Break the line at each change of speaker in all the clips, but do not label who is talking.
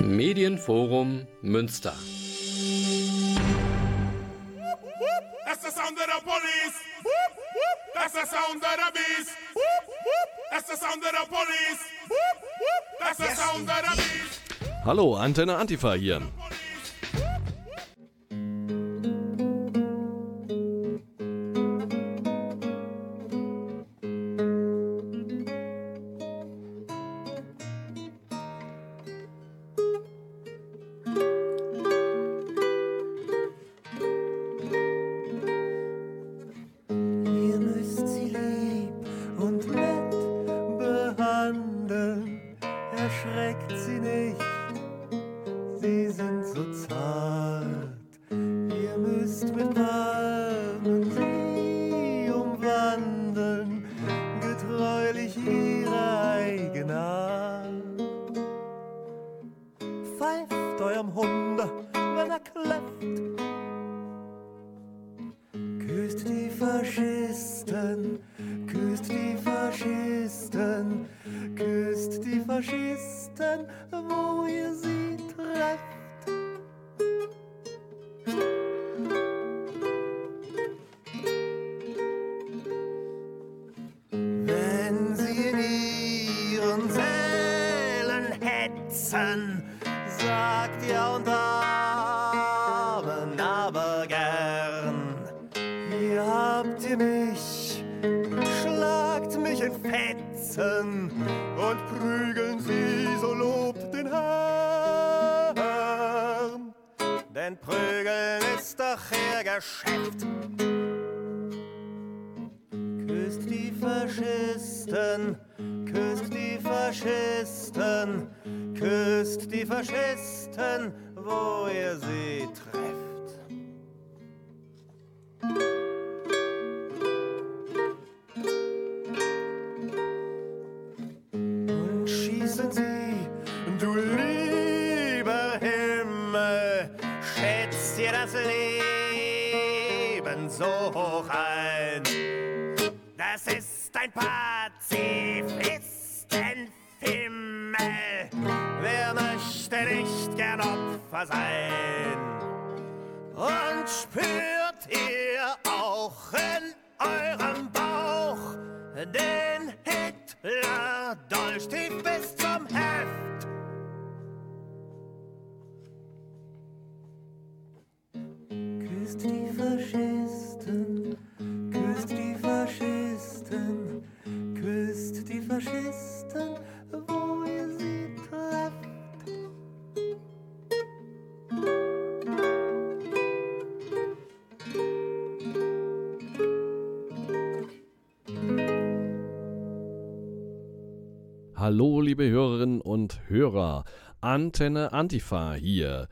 Medienforum Münster.
That's the sound of the police. That's the sound of the beast. That's the sound of the police. That's the sound of the beast.
Hallo, Antenne Antifa hier.
Und prügeln sie, so lobt den Herrn. Denn Prügeln ist doch ihr Geschäft. Küsst die Faschisten, küsst die Faschisten, küsst die Faschisten, wo ihr sie trefft. So hoch ein. Das ist ein Pazifistenfimmel, wer möchte nicht gern Opfer sein? Und spürt ihr auch in eurem Bauch den Hitler-Dolch tief bis Faschisten, wo ihr sie trefft.
Hallo, liebe Hörerinnen und Hörer. Antenne Antifa hier.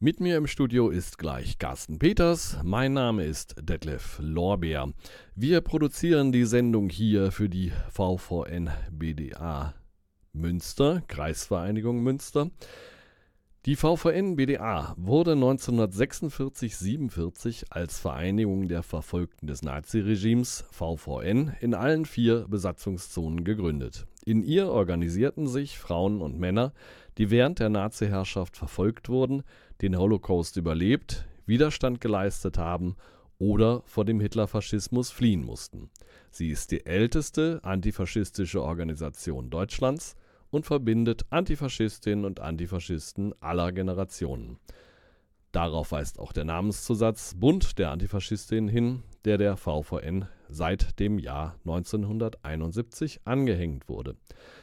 Mit mir im Studio ist gleich Carsten Peters. Mein Name ist Detlef Lorbeer. Wir produzieren die Sendung hier für die VVN BDA Münster, Kreisvereinigung Münster. Die VVN BDA wurde 1946-47 als Vereinigung der Verfolgten des Naziregimes VVN in allen vier Besatzungszonen gegründet. In ihr organisierten sich Frauen und Männer, die während der Nazi-Herrschaft verfolgt wurden, den Holocaust überlebt, Widerstand geleistet haben oder vor dem Hitlerfaschismus fliehen mussten. Sie ist die älteste antifaschistische Organisation Deutschlands und verbindet Antifaschistinnen und Antifaschisten aller Generationen. Darauf weist auch der Namenszusatz Bund der Antifaschistinnen hin, der der VVN seit dem Jahr 1971 angehängt wurde.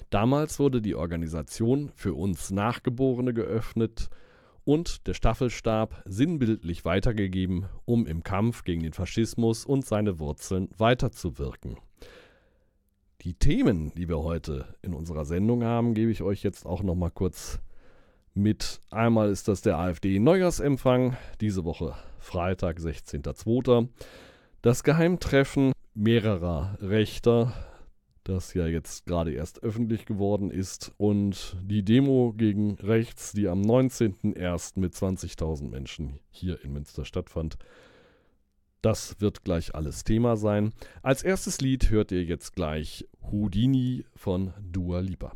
Damals wurde die Organisation für uns Nachgeborene geöffnet und der Staffelstab sinnbildlich weitergegeben, um im Kampf gegen den Faschismus und seine Wurzeln weiterzuwirken. Die Themen, die wir heute in unserer Sendung haben, gebe ich euch jetzt auch noch mal kurz mit. Einmal ist das der AfD-Neujahrsempfang, diese Woche Freitag, 16.02. Das Geheimtreffen mehrerer Rechter, das ja jetzt gerade erst öffentlich geworden ist, und die Demo gegen rechts, die am 19.01. mit 20.000 Menschen hier in Münster stattfand. Das wird gleich alles Thema sein. Als erstes Lied hört ihr jetzt gleich Houdini von Dua Lipa.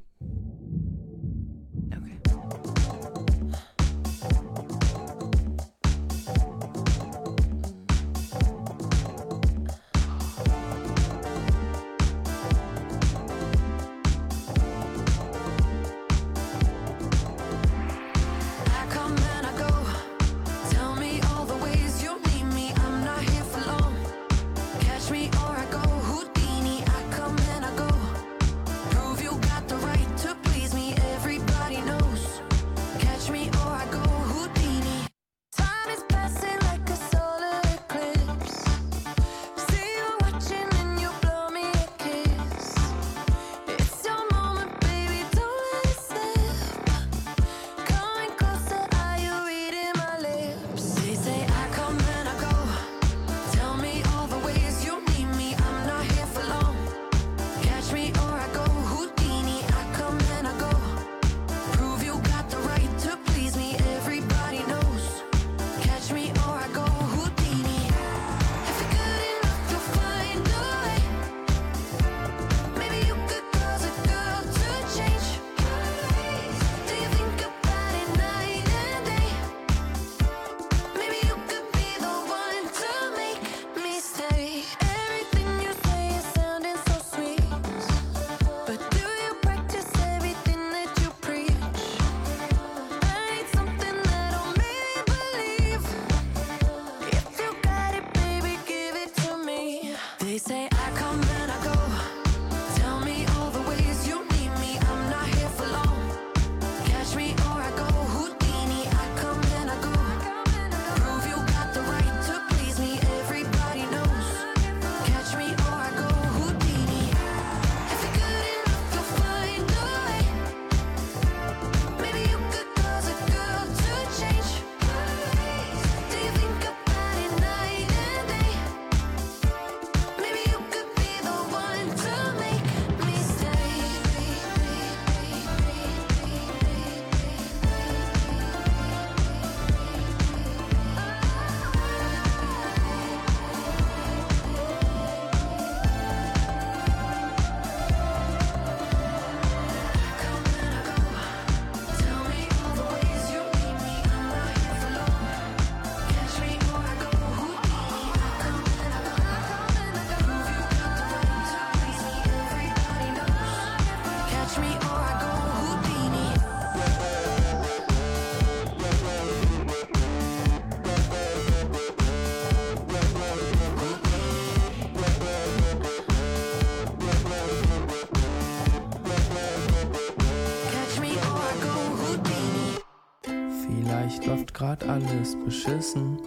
Beschissen.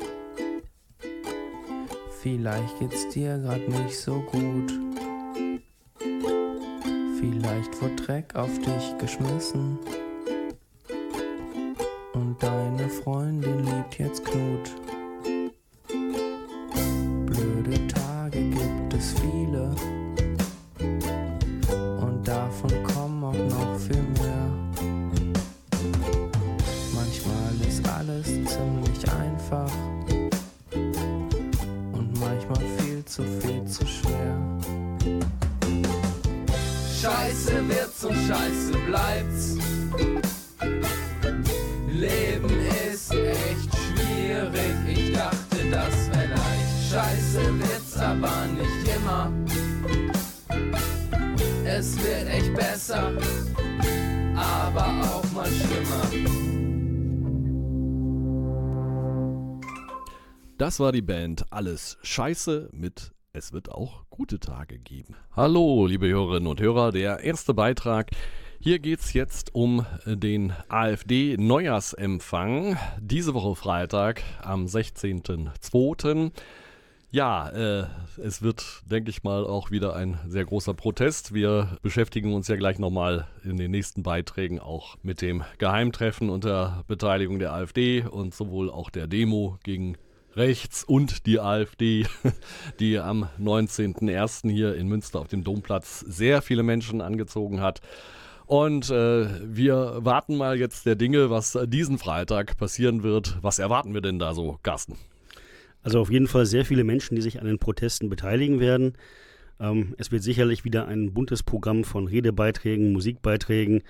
Vielleicht geht's dir grad nicht so gut. Vielleicht wurde Dreck auf dich geschmissen. Zu viel zu schwer. Scheiße wird's und scheiße bleibt's. Das
war die Band Alles Scheiße mit Es wird auch gute Tage geben. Hallo, liebe Hörerinnen und Hörer, der erste Beitrag. Hier geht es jetzt um den AfD-Neujahrsempfang. Diese Woche Freitag am 16.02. Ja, äh, es wird, denke ich mal, auch wieder ein sehr großer Protest. Wir beschäftigen uns ja gleich nochmal in den nächsten Beiträgen auch mit dem Geheimtreffen unter Beteiligung der AfD und sowohl auch der Demo gegen rechts und die AfD, die am 19.01. hier in Münster auf dem Domplatz sehr viele Menschen angezogen hat. Und äh, wir warten mal jetzt der Dinge, was diesen Freitag passieren wird. Was erwarten wir denn da so, Carsten?
Also auf jeden Fall sehr viele Menschen, die sich an den Protesten beteiligen werden. Ähm, es wird sicherlich wieder ein buntes Programm von Redebeiträgen, Musikbeiträgen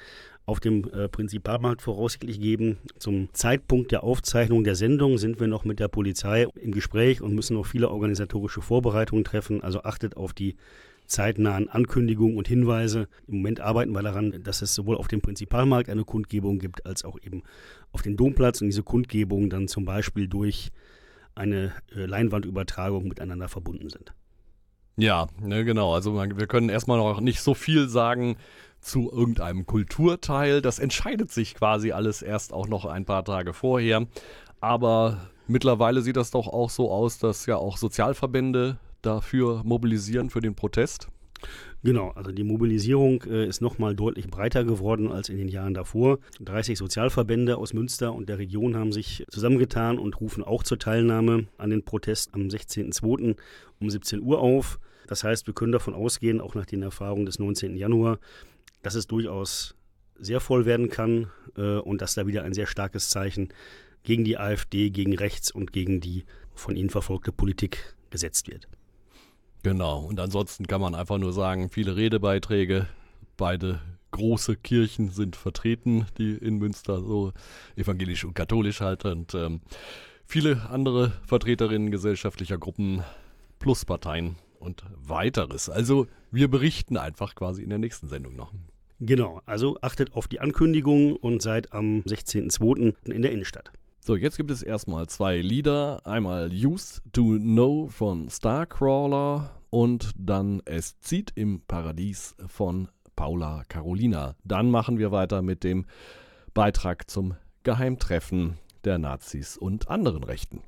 auf dem äh, Prinzipalmarkt voraussichtlich geben. Zum Zeitpunkt der Aufzeichnung der Sendung sind wir noch mit der Polizei im Gespräch und müssen noch viele organisatorische Vorbereitungen treffen. Also achtet auf die zeitnahen Ankündigungen und Hinweise. Im Moment arbeiten wir daran, dass es sowohl auf dem Prinzipalmarkt eine Kundgebung gibt, als auch eben auf dem Domplatz und diese Kundgebungen dann zum Beispiel durch eine äh, Leinwandübertragung miteinander verbunden sind.
Ja, ne, genau. Also wir können erstmal noch nicht so viel sagen zu irgendeinem Kulturteil. Das entscheidet sich quasi alles erst auch noch ein paar Tage vorher. Aber mittlerweile sieht das doch auch so aus, dass ja auch Sozialverbände dafür mobilisieren für den Protest.
Genau, also die Mobilisierung äh, ist nochmal deutlich breiter geworden als in den Jahren davor. 30 Sozialverbände aus Münster und der Region haben sich zusammengetan und rufen auch zur Teilnahme an den Protest am 16.02. um 17 Uhr auf. Das heißt, wir können davon ausgehen, auch nach den Erfahrungen des 19. Januar, dass es durchaus sehr voll werden kann äh, und dass da wieder ein sehr starkes Zeichen gegen die AfD, gegen rechts und gegen die von ihnen verfolgte Politik gesetzt wird.
Genau, und ansonsten kann man einfach nur sagen, viele Redebeiträge, beide große Kirchen sind vertreten, die in Münster so evangelisch und katholisch halt und ähm, viele andere Vertreterinnen gesellschaftlicher Gruppen plus Parteien und weiteres. Also wir berichten einfach quasi in der nächsten Sendung noch.
Genau, also achtet auf die Ankündigung und seid am 16.02. in der Innenstadt.
So, jetzt gibt es erstmal zwei Lieder. Einmal Used to Know von Starcrawler und dann Es zieht im Paradies von Paula Carolina. Dann machen wir weiter mit dem Beitrag zum Geheimtreffen der Nazis und anderen Rechten.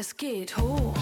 Es geht hoch.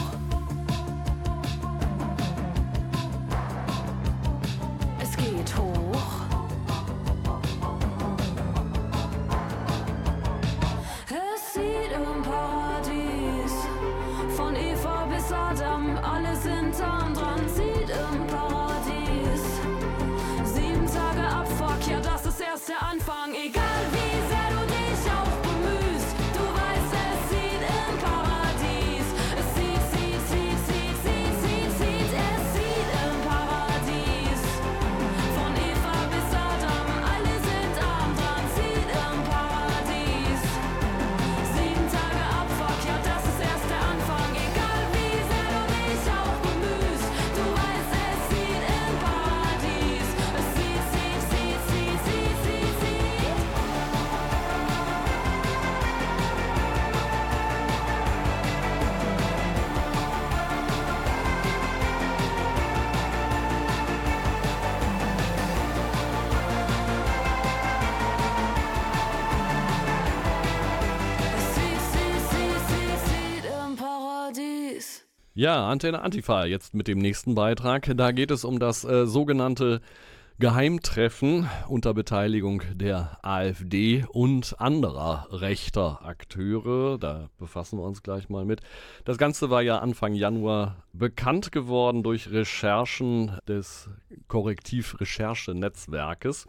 Ja,
Antenne Antifa jetzt mit dem nächsten Beitrag. Da geht es um das äh, sogenannte Geheimtreffen unter Beteiligung der AfD und anderer rechter Akteure. Da befassen wir uns gleich mal mit. Das Ganze war ja Anfang Januar bekannt geworden durch Recherchen des Korrektiv-Recherche-Netzwerkes.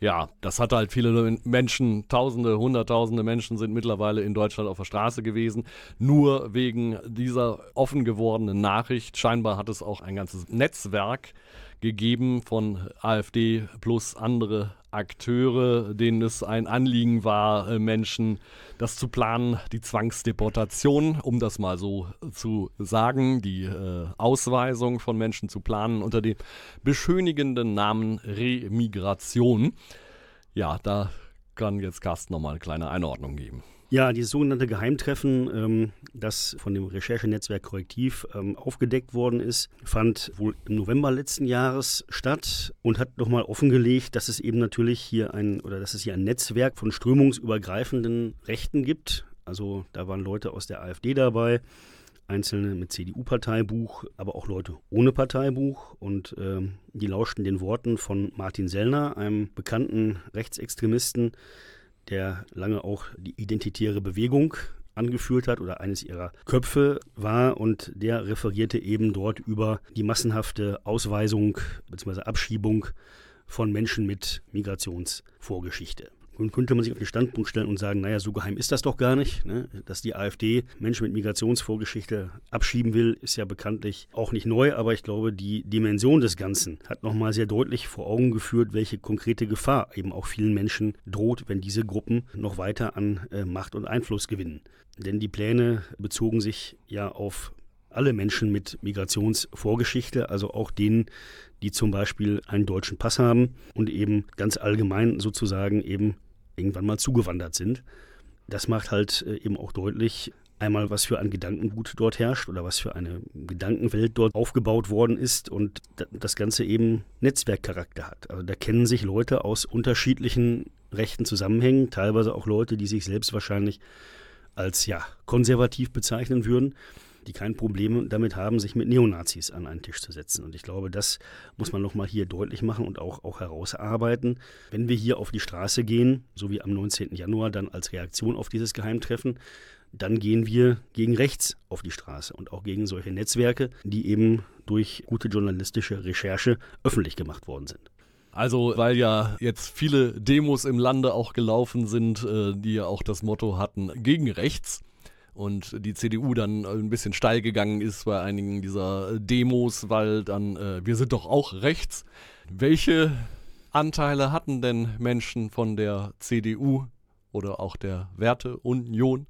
Ja, das hat halt viele Menschen, Tausende, Hunderttausende Menschen sind mittlerweile in Deutschland auf der Straße gewesen, nur wegen dieser offen gewordenen Nachricht. Scheinbar hat es auch ein ganzes Netzwerk gegeben von AfD plus andere Akteure, denen es ein Anliegen war, äh, Menschen das zu planen, die Zwangsdeportation, um das mal so zu sagen, die äh, Ausweisung von Menschen zu planen unter dem beschönigenden Namen Remigration. Ja, da kann jetzt Carsten nochmal eine kleine Einordnung geben.
Ja, dieses sogenannte Geheimtreffen, ähm, das von dem Recherchenetzwerk Korrektiv ähm, aufgedeckt worden ist, fand wohl im November letzten Jahres statt und hat nochmal offengelegt, dass es eben natürlich hier ein oder dass es hier ein Netzwerk von strömungsübergreifenden Rechten gibt. Also da waren Leute aus der AfD dabei, Einzelne mit CDU-Parteibuch, aber auch Leute ohne Parteibuch. Und ähm, die lauschten den Worten von Martin Sellner, einem bekannten Rechtsextremisten, der lange auch die identitäre Bewegung angeführt hat oder eines ihrer Köpfe war und der referierte eben dort über die massenhafte Ausweisung bzw. Abschiebung von Menschen mit Migrationsvorgeschichte. Nun könnte man sich auf den Standpunkt stellen und sagen, naja, so geheim ist das doch gar nicht. Ne? Dass die AfD Menschen mit Migrationsvorgeschichte abschieben will, ist ja bekanntlich auch nicht neu, aber ich glaube, die Dimension des Ganzen hat nochmal sehr deutlich vor Augen geführt, welche konkrete Gefahr eben auch vielen Menschen droht, wenn diese Gruppen noch weiter an äh, Macht und Einfluss gewinnen. Denn die Pläne bezogen sich ja auf alle Menschen mit Migrationsvorgeschichte, also auch denen, die zum Beispiel einen deutschen Pass haben und eben ganz allgemein sozusagen eben irgendwann mal zugewandert sind. Das macht halt äh, eben auch deutlich, einmal was für ein Gedankengut dort herrscht oder was für eine Gedankenwelt dort aufgebaut worden ist und das Ganze eben Netzwerkcharakter hat. Also da kennen sich Leute aus unterschiedlichen rechten Zusammenhängen, teilweise auch Leute, die sich selbst wahrscheinlich als ja konservativ bezeichnen würden, die kein Problem damit haben, sich mit Neonazis an einen Tisch zu setzen. Und ich glaube, das muss man nochmal hier deutlich machen und auch, auch herausarbeiten. Wenn wir hier auf die Straße gehen, so wie am 19. Januar dann als Reaktion auf dieses Geheimtreffen, dann gehen wir gegen rechts auf die Straße und auch gegen solche Netzwerke, die eben durch gute journalistische Recherche öffentlich gemacht worden sind.
Also, weil ja jetzt viele Demos im Lande auch gelaufen sind, äh, die ja auch das Motto hatten, gegen rechts. Und die CDU dann ein bisschen steil gegangen ist bei einigen dieser Demos, weil dann, äh, wir sind doch auch rechts. Welche Anteile hatten denn Menschen von der CDU oder auch der Werteunion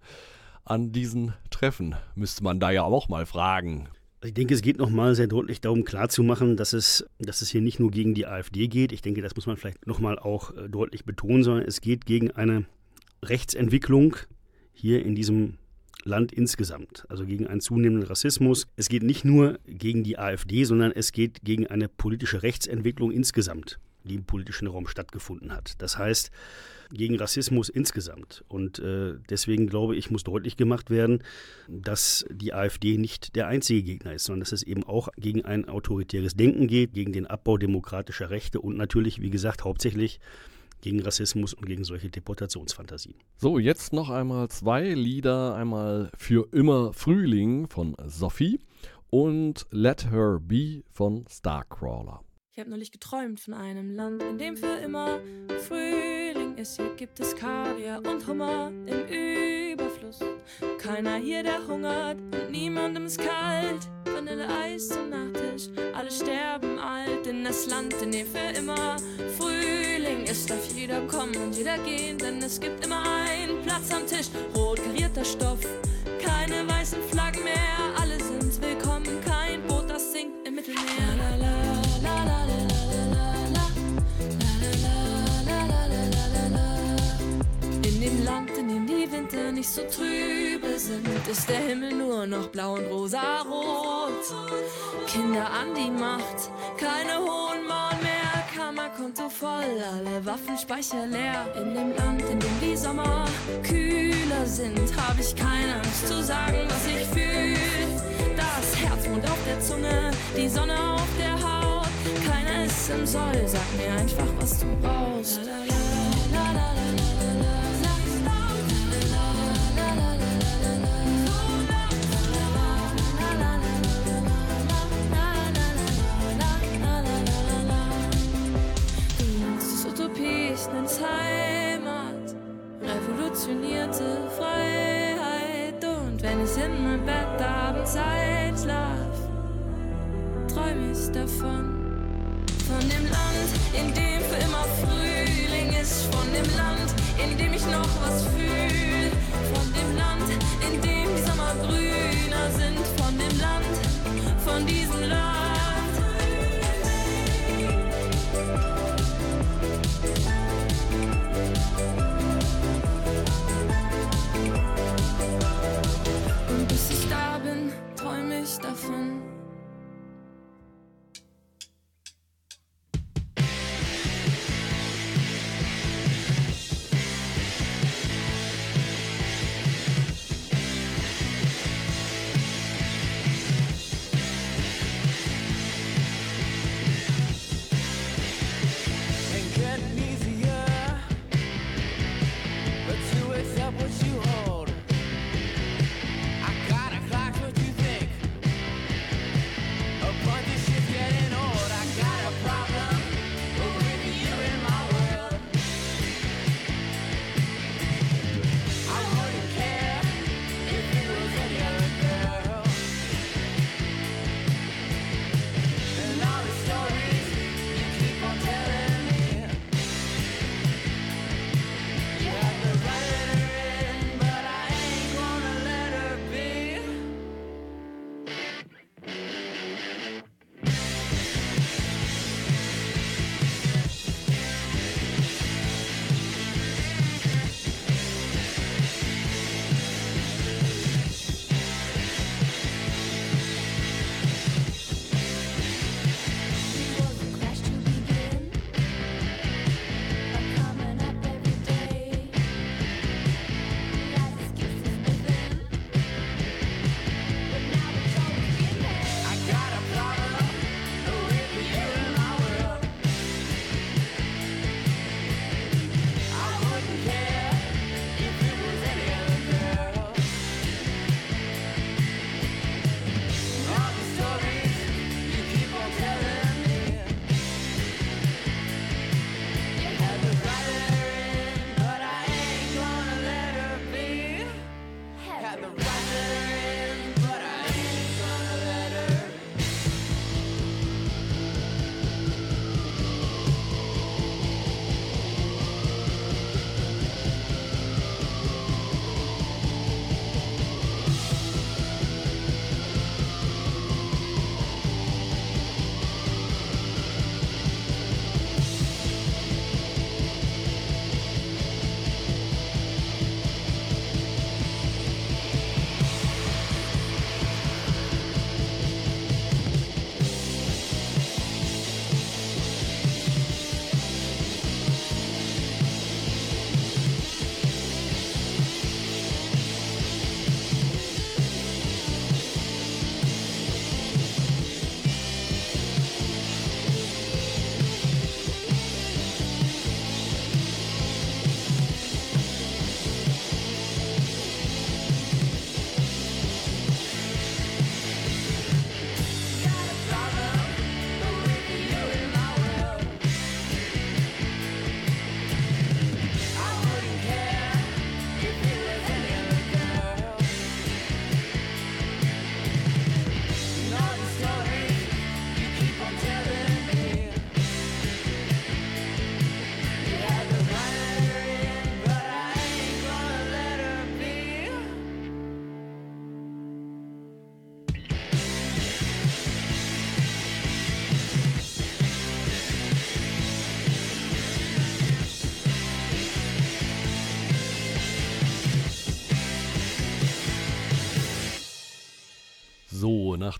an diesen Treffen? Müsste man da ja auch mal fragen.
Ich denke, es geht nochmal sehr deutlich darum klarzumachen, dass es, dass es hier nicht nur gegen die AfD geht. Ich denke, das muss man vielleicht nochmal auch äh, deutlich betonen, sondern es geht gegen eine Rechtsentwicklung hier in diesem Land insgesamt, also gegen einen zunehmenden Rassismus. Es geht nicht nur gegen die AfD, sondern es geht gegen eine politische Rechtsentwicklung insgesamt, die im politischen Raum stattgefunden hat. Das heißt, gegen Rassismus insgesamt. Und äh, deswegen glaube ich, muss deutlich gemacht werden, dass die AfD nicht der einzige Gegner ist, sondern dass es eben auch gegen ein autoritäres Denken geht, gegen den Abbau demokratischer Rechte und natürlich, wie gesagt, hauptsächlich gegen Rassismus und gegen solche Deportationsfantasien.
So, jetzt noch einmal zwei Lieder. Einmal Für immer Frühling von Sophie und Let Her Be von Starcrawler.
Ich habe neulich geträumt von einem Land, in dem für immer Frühling ist. Hier gibt es Kaviar und Hummer im Überfluss. Keiner hier, der hungert und niemandem ist kalt. Vanilleeis zum Nachtisch, alle sterben alt in das Land, in dem für immer Frühling ist. Darf jeder kommen und jeder gehen, denn es gibt immer einen Platz am Tisch. Rot karierter Stoff, keine weißen Flaggen in dem die Winter nicht so trübe sind, ist der Himmel nur noch blau und rosa-rot. Kinder an die Macht, keine hohen Mauern mehr, Kammerkonto voll, alle Waffenspeicher leer. In dem Land, in dem die Sommer kühler sind, hab ich keine Angst zu sagen, was ich fühl. Das Herzmond auf der Zunge, die Sonne auf der Haut, keiner ist im Soll, sag mir einfach, was du brauchst. La, la, la. Nenn's Heimat, revolutionierte Freiheit. Und wenn ich in mein Bett abends einschlaf, träum ich davon. Von dem Land, in dem für immer Frühling ist. Von dem Land, in dem ich noch was fühl. Von dem Land, in dem die Sommer grüner sind. Von dem Land, von diesem Land.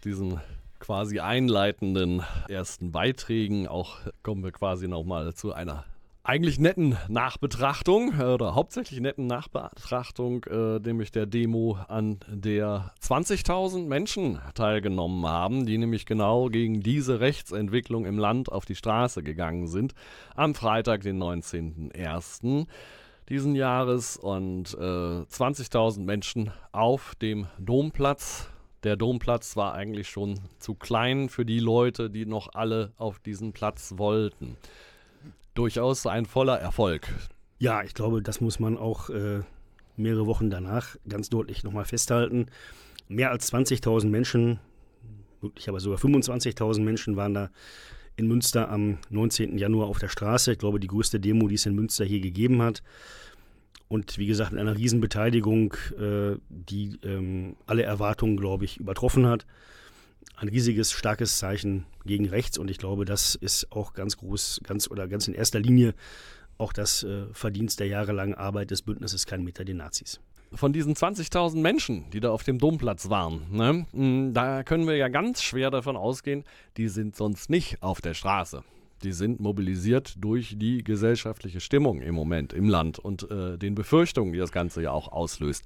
Diesen quasi einleitenden ersten Beiträgen auch kommen wir quasi nochmal zu einer eigentlich netten Nachbetrachtung äh, oder hauptsächlich netten Nachbetrachtung, äh, nämlich der Demo, an der 20.000 Menschen teilgenommen haben, die nämlich genau gegen diese Rechtsentwicklung im Land auf die Straße gegangen sind, am Freitag, den 19.01. diesen Jahres und äh, 20.000 Menschen auf dem Domplatz. Der Domplatz war eigentlich schon zu klein für die Leute, die noch alle auf diesen Platz wollten durchaus ein voller Erfolg.
Ja, ich glaube, das muss man auch äh, mehrere Wochen danach ganz deutlich nochmal festhalten. Mehr als 20.000 Menschen, möglich aber sogar 25.000 Menschen waren da in Münster am 19. Januar auf der Straße. Ich glaube, die größte Demo, die es in Münster hier gegeben hat. Und wie gesagt, in einer Riesenbeteiligung, äh, die ähm, alle Erwartungen, glaube ich, übertroffen hat ein riesiges, starkes Zeichen gegen rechts und ich glaube, das ist auch ganz groß, ganz oder ganz in erster Linie auch das äh, Verdienst der jahrelangen Arbeit des Bündnisses Kein Meter den Nazis.
Von diesen 20.000 Menschen, die da auf dem Domplatz waren, ne, da können wir ja ganz schwer davon ausgehen, die sind sonst nicht auf der Straße. Die sind mobilisiert durch die gesellschaftliche Stimmung im Moment im Land und äh, den Befürchtungen, die das Ganze ja auch auslöst.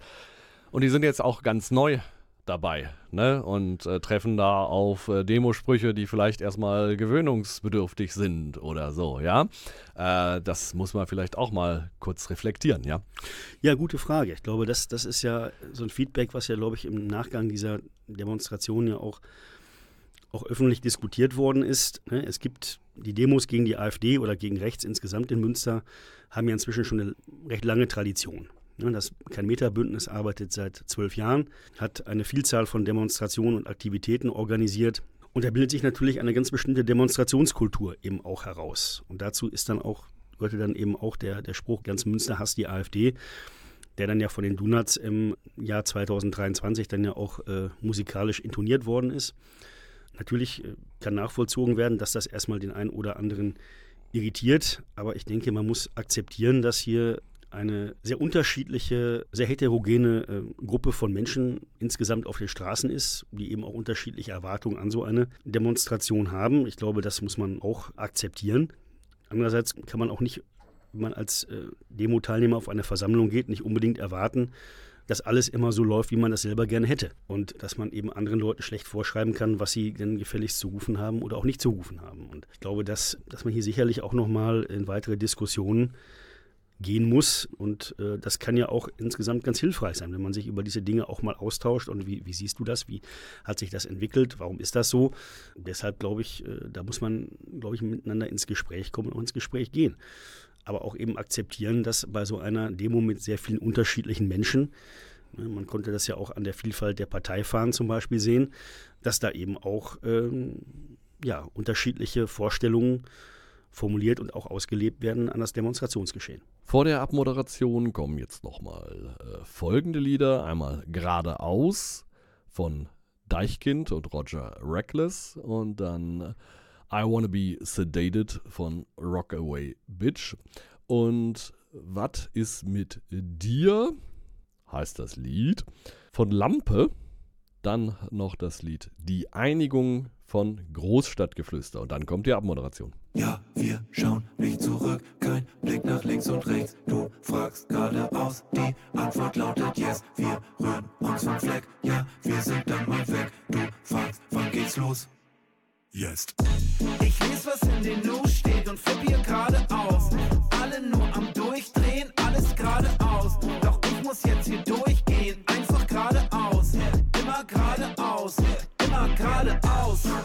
Und die sind jetzt auch ganz neu dabei ne? und äh, treffen da auf äh, Demosprüche, die vielleicht erstmal gewöhnungsbedürftig sind oder so, ja. Äh, das muss man vielleicht auch mal kurz reflektieren, ja.
Ja, gute Frage. Ich glaube, das, das ist ja so ein Feedback, was ja, glaube ich, im Nachgang dieser Demonstration ja auch, auch öffentlich diskutiert worden ist. Ne? Es gibt die Demos gegen die AfD oder gegen rechts insgesamt in Münster, haben ja inzwischen schon eine recht lange Tradition. Das Kein-Meter-Bündnis arbeitet seit zwölf Jahren, hat eine Vielzahl von Demonstrationen und Aktivitäten organisiert. Und da bildet sich natürlich eine ganz bestimmte Demonstrationskultur eben auch heraus. Und dazu ist dann auch, gehörte dann eben auch der, der Spruch, ganz Münster hasst die AfD, der dann ja von den Donuts im Jahr 2023 dann ja auch äh, musikalisch intoniert worden ist. Natürlich äh, kann nachvollzogen werden, dass das erstmal den einen oder anderen irritiert, aber ich denke, man muss akzeptieren, dass hier eine sehr unterschiedliche, sehr heterogene äh, Gruppe von Menschen insgesamt auf den Straßen ist, die eben auch unterschiedliche Erwartungen an so eine Demonstration haben. Ich glaube, das muss man auch akzeptieren. Andererseits kann man auch nicht, wenn man als äh, Demo-Teilnehmer auf eine Versammlung geht, nicht unbedingt erwarten, dass alles immer so läuft, wie man das selber gerne hätte. Und dass man eben anderen Leuten schlecht vorschreiben kann, was sie denn gefälligst zu rufen haben oder auch nicht zu rufen haben. Und ich glaube, dass, dass man hier sicherlich auch nochmal in weitere Diskussionen gehen muss. Und äh, das kann ja auch insgesamt ganz hilfreich sein, wenn man sich über diese Dinge auch mal austauscht. Und wie, wie siehst du das? Wie hat sich das entwickelt? Warum ist das so? Deshalb glaube ich, äh, da muss man, glaube ich, miteinander ins Gespräch kommen und ins Gespräch gehen. Aber auch eben akzeptieren, dass bei so einer Demo mit sehr vielen unterschiedlichen Menschen, ne, man konnte das ja auch an der Vielfalt der Parteifahren zum Beispiel sehen, dass da eben auch ähm, ja, unterschiedliche Vorstellungen formuliert und auch ausgelebt werden an das Demonstrationsgeschehen.
Vor der Abmoderation kommen jetzt nochmal äh, folgende Lieder. Einmal Geradeaus von Deichkind und Roger Reckless und dann I Wanna Be Sedated von Rockaway Bitch. Und Was ist mit dir? heißt das Lied. Von Lampe. Dann noch das Lied Die Einigung von Großstadtgeflüster. Und dann kommt die Abmoderation.
Ja, wir schauen nicht zurück, kein Blick nach links und rechts. Du fragst geradeaus, die Antwort lautet yes. Wir rühren uns vom Fleck, ja, wir sind dann mal weg. Du fragst, wann geht's los? Jetzt. Ich lese, was in den News steht und flipp hier geradeaus. Alle nur am Durchdrehen, alles geradeaus. Doch ich muss jetzt hier durchgehen, einfach geradeaus. Immer geradeaus, immer geradeaus.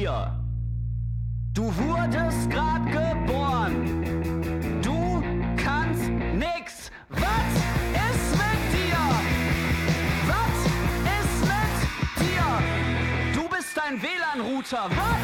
Vier? Du wurdest grad geboren. Du kannst nix. Was ist mit dir? Was ist mit dir? Du bist ein WLAN-Router. Was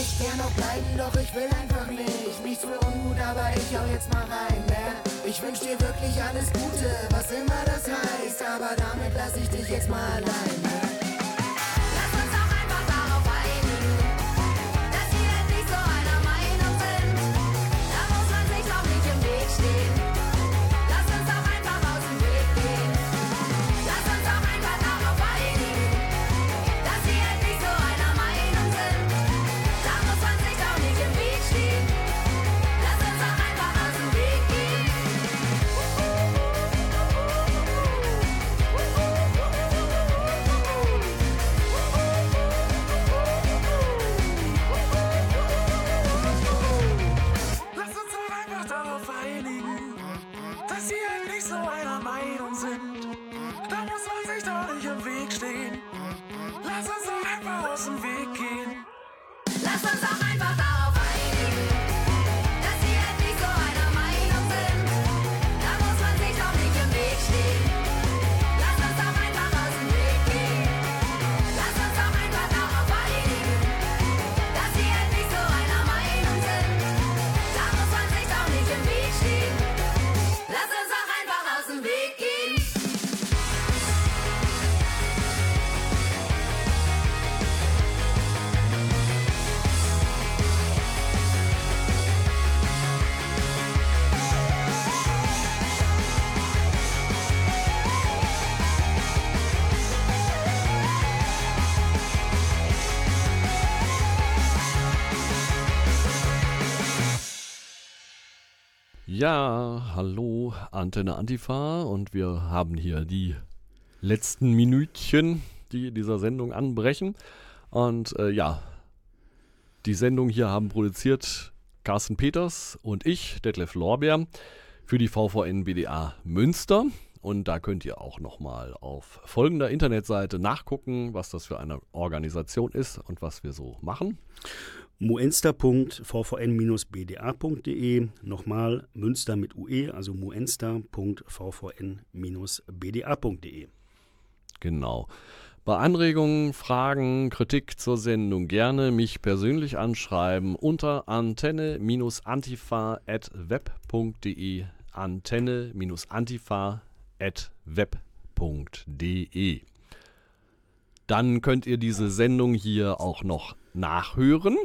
echt gern noch bleiben, doch ich will einfach nicht. Nichts für ungut, aber ich hau jetzt mal rein, ne? Ich wünsch dir wirklich alles Gute, was immer das heißt, aber damit lass ich dich jetzt mal allein, ne? some
Ja, hallo, Antenne Antifa und wir haben hier die letzten Minütchen, die dieser Sendung anbrechen. Und äh, ja, die Sendung hier haben produziert Carsten Peters und ich, Detlef Lorbeer, für die VVN BDA Münster. Und da könnt ihr auch nochmal auf folgender Internetseite nachgucken, was das für eine Organisation ist und was wir so machen.
muenster.vvn-bda.de. Nochmal Münster mit UE, also muenster.vvn-bda.de.
Genau. Bei Anregungen, Fragen, Kritik zur Sendung gerne mich persönlich anschreiben unter antenne-antifa.web.de antenne-antifa.web.de Dann könnt ihr diese Sendung hier auch noch nachhören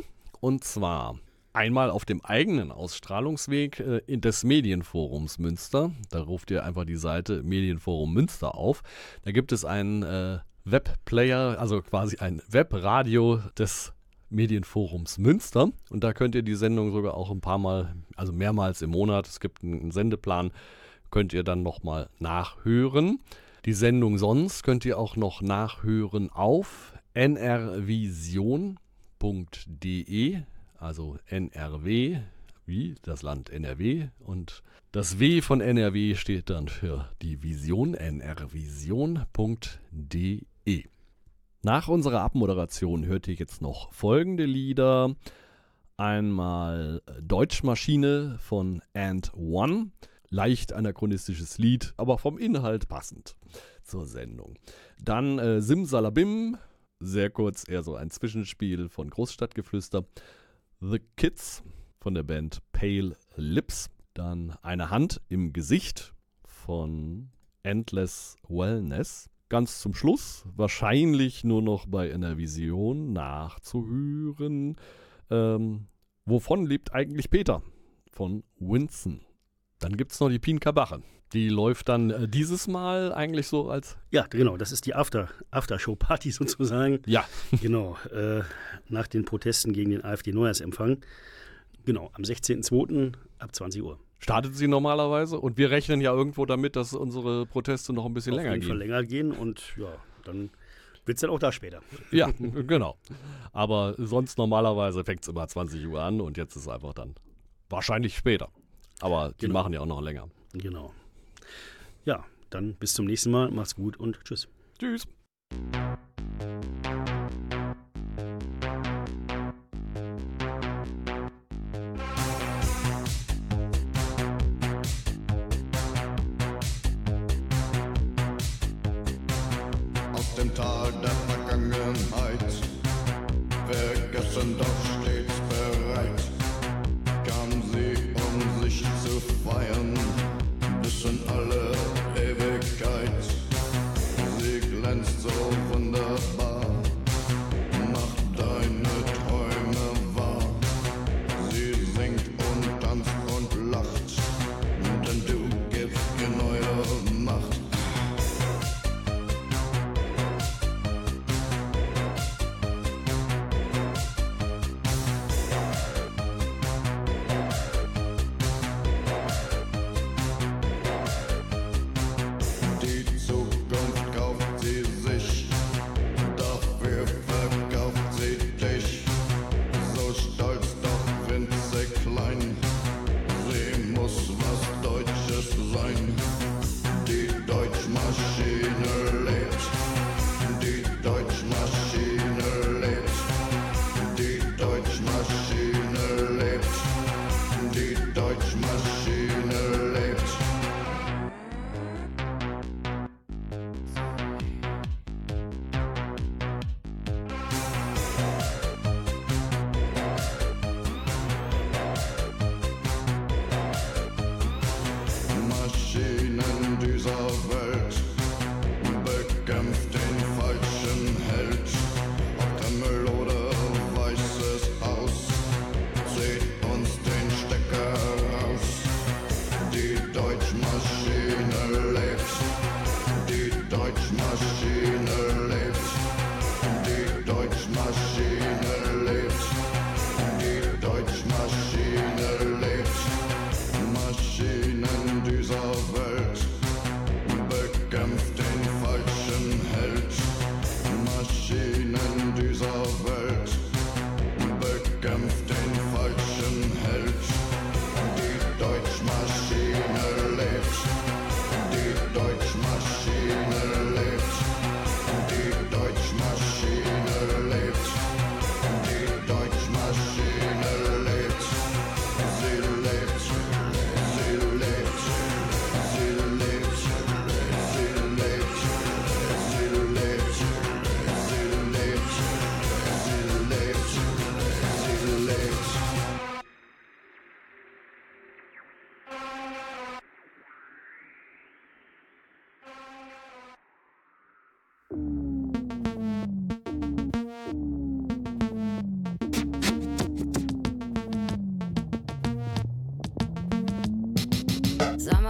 und zwar einmal auf dem eigenen Ausstrahlungsweg äh, des Medienforums Münster. Da ruft ihr einfach die Seite Medienforum Münster auf. Da gibt es einen äh, Webplayer, also quasi ein Webradio des Medienforums Münster. Und da könnt ihr die Sendung sogar auch ein paar Mal, also mehrmals im Monat, es gibt einen Sendeplan, könnt ihr dann nochmal nachhören. Die Sendung sonst könnt ihr auch noch nachhören auf nrvision.de, also NRW, wie das Land NRW und das W von NRW steht dann für die Vision nrvision.de. Nach unserer Abmoderation hört ihr jetzt noch folgende Lieder. Einmal Deutschmaschine von And One. Leicht anachronistisches Lied, aber vom Inhalt passend zur Sendung. Dann äh, Simsalabim, sehr kurz, eher so ein Zwischenspiel von Großstadtgeflüster. The Kids von der Band Pale Lips. Dann Eine Hand im Gesicht von Endless Wellness. Ganz zum Schluss, wahrscheinlich nur noch bei einer Vision nachzuhören. Ähm, wovon lebt eigentlich Peter? Von Winston. Dann gibt es noch die Pinkabache. Die läuft dann äh, dieses Mal eigentlich so als.
Ja, genau, das ist die After, Aftershow-Party sozusagen.
Ja.
Genau, äh, nach den Protesten gegen den AfD-Neujahrsempfang. Genau, am 16.02. ab 20 Uhr.
Startet sie normalerweise und wir rechnen ja irgendwo damit, dass unsere Proteste noch ein bisschen
Auf
länger
jeden Fall
gehen.
länger gehen und ja, dann wird es dann auch da später.
Ja, genau. Aber sonst normalerweise fängt es immer 20 Uhr an und jetzt ist es einfach dann wahrscheinlich später. Aber die
Genau.
machen ja auch noch länger.
Genau. Ja, dann bis zum nächsten Mal. Macht's gut und tschüss.
Tschüss.
much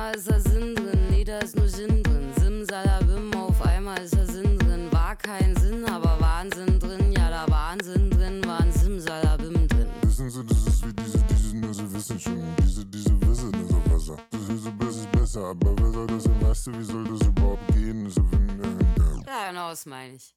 Sag mal, ist da Sinn drin? Nee, da ist nur Sinn drin. Simsalabim, auf einmal ist da Sinn drin. War kein Sinn, aber Wahnsinn drin. Ja, da Wahnsinn drin, war ein Simsalabim drin.
Wissen Sie, das ist wie diese, diese, nur sie wissen schon. Diese, diese wissen ist auch besser. Das ist so besser, ist besser. aber wer soll das denn, weißt du, wie soll das überhaupt gehen? So, wenn, äh,
Ja, genau, das meine ich.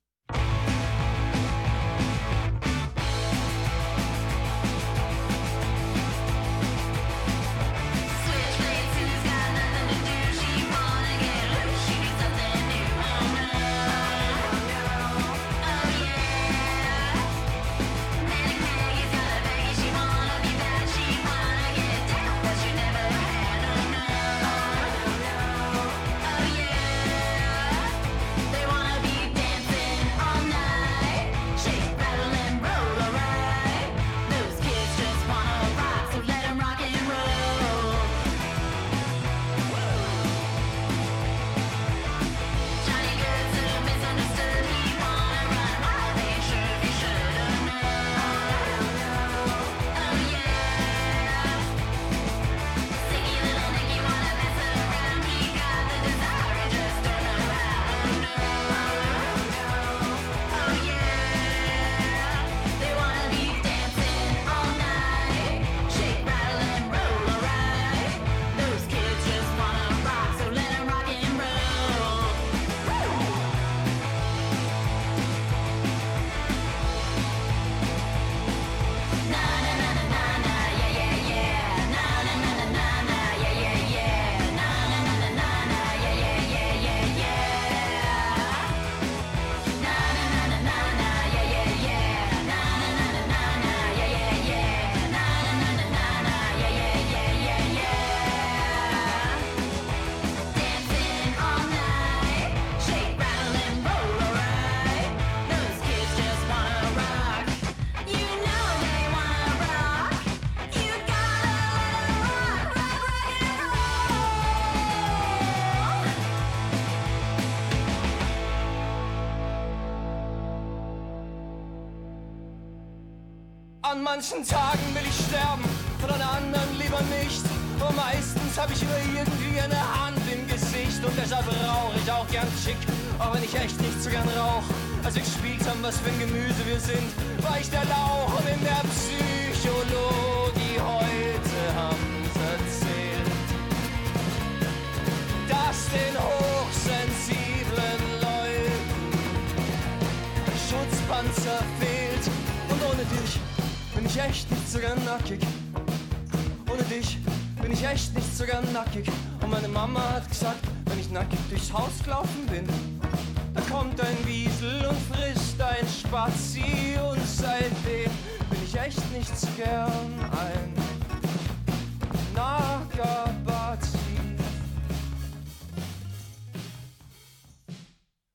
Manchen Tagen will ich sterben, und an anderen lieber nicht. Und meistens habe ich immer irgendwie eine Hand im Gesicht und deshalb rauche ich auch gern Chick, auch wenn ich echt nicht so gern rauch. Als wir gespielt haben, was für ein Gemüse wir sind, war ich der Lauch und in der Psychologie ich echt nicht so gern nackig. Ohne dich bin ich echt nicht so gern nackig. Und meine Mama hat gesagt, wenn ich nackig durchs Haus gelaufen bin, da kommt ein Wiesel und frisst ein Spazi. Und seitdem bin ich echt nicht so gern ein Nagabazi.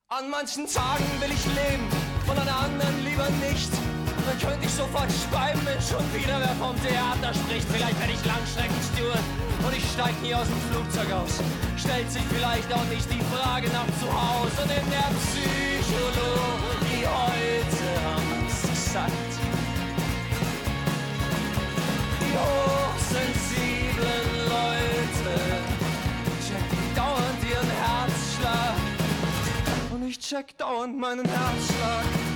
An manchen Tagen will ich leben und an anderen lieber nicht. Dann könnte ich sofort schreiben, wenn schon wieder wer vom Theater spricht. Vielleicht werde ich Langstreckensteward und ich steig nie aus dem Flugzeug aus. Stellt sich vielleicht auch nicht die Frage nach zu Hause. Und in der Psychologie heute haben's gesagt. Die hochsensiblen Leute checken dauernd ihren Herzschlag. Und ich check dauernd meinen Herzschlag.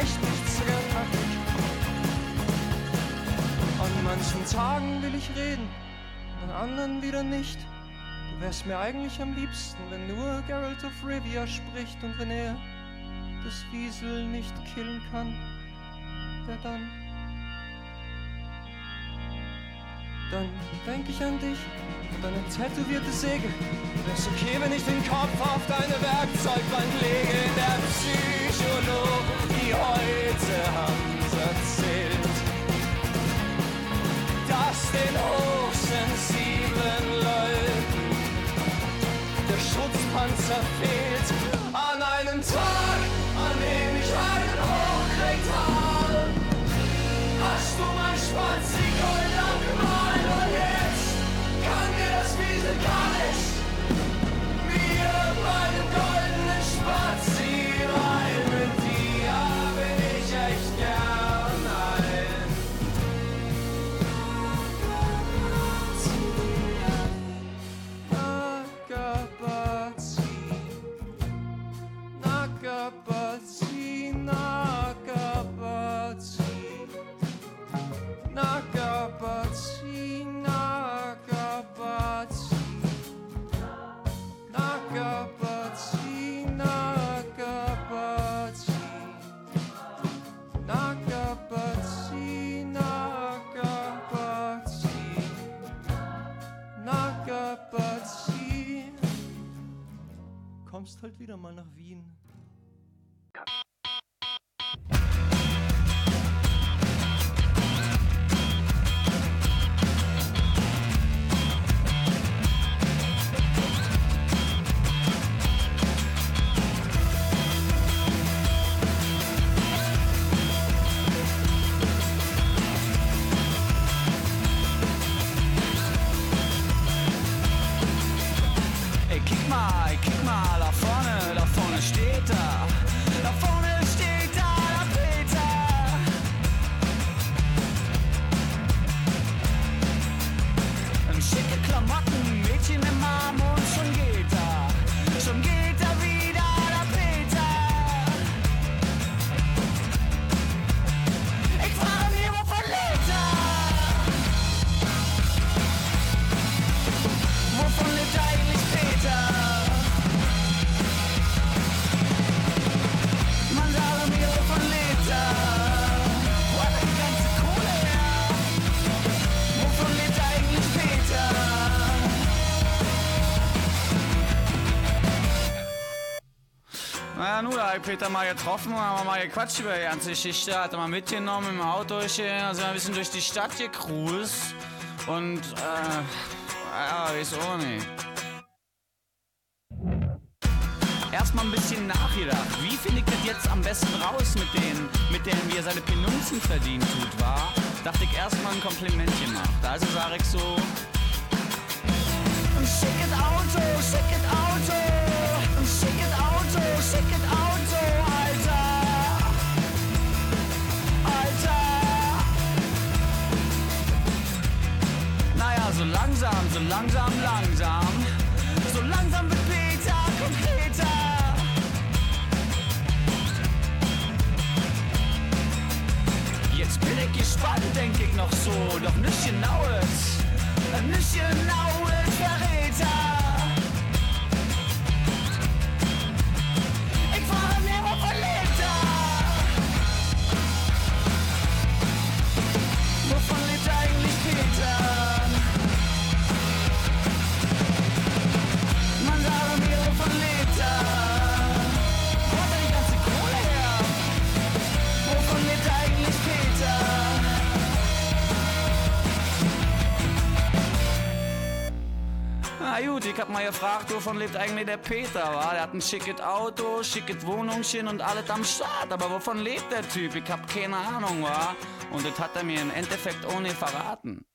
Echt nicht so gern nackig. An manchen Tagen will ich reden, an anderen wieder nicht. Du wärst mir eigentlich am liebsten, wenn nur Geralt of Rivia spricht und wenn er das Wiesel nicht killen kann, wer dann? Dann denk ich an dich und deine tätowierte Säge. Wär's okay, wenn ich den Kopf auf deine Werkzeugbank lege? Der Psychologie heute haben's erzählt, dass den hochsensiblen Leuten der Schutzpanzer fehlt. An einem Tag, an dem ich einen hochkriegt hab, hast du mein Spazi Mir meinen goldenen Spazi,
Nur, da hab ich Peter mal getroffen und haben mal gequatscht über die ganze Geschichte. Hat er mal mitgenommen im Auto, wir ein bisschen durch die Stadt gecruised. Und, äh, ja, auch nicht. Erstmal ein bisschen nachgedacht. Wie finde ich das jetzt am besten raus mit denen, mit denen er seine Penunzen verdient tut, war? Dachte ich erstmal ein Kompliment gemacht. Also sag ich so. Schickes Auto, schickes Auto, schickes Auto, schickes langsam, so langsam, langsam. So langsam wird Peter konkreter. Jetzt bin ich gespannt, denk ich noch so. Doch nicht genaues, nicht genaues Verräter. Na gut, ich hab mal gefragt, wovon lebt eigentlich der Peter, wa? Der hat ein schickes Auto, schickes Wohnungchen und alles am Start. Aber wovon lebt der Typ? Ich hab keine Ahnung, wa? Und das hat er mir im Endeffekt ohne verraten.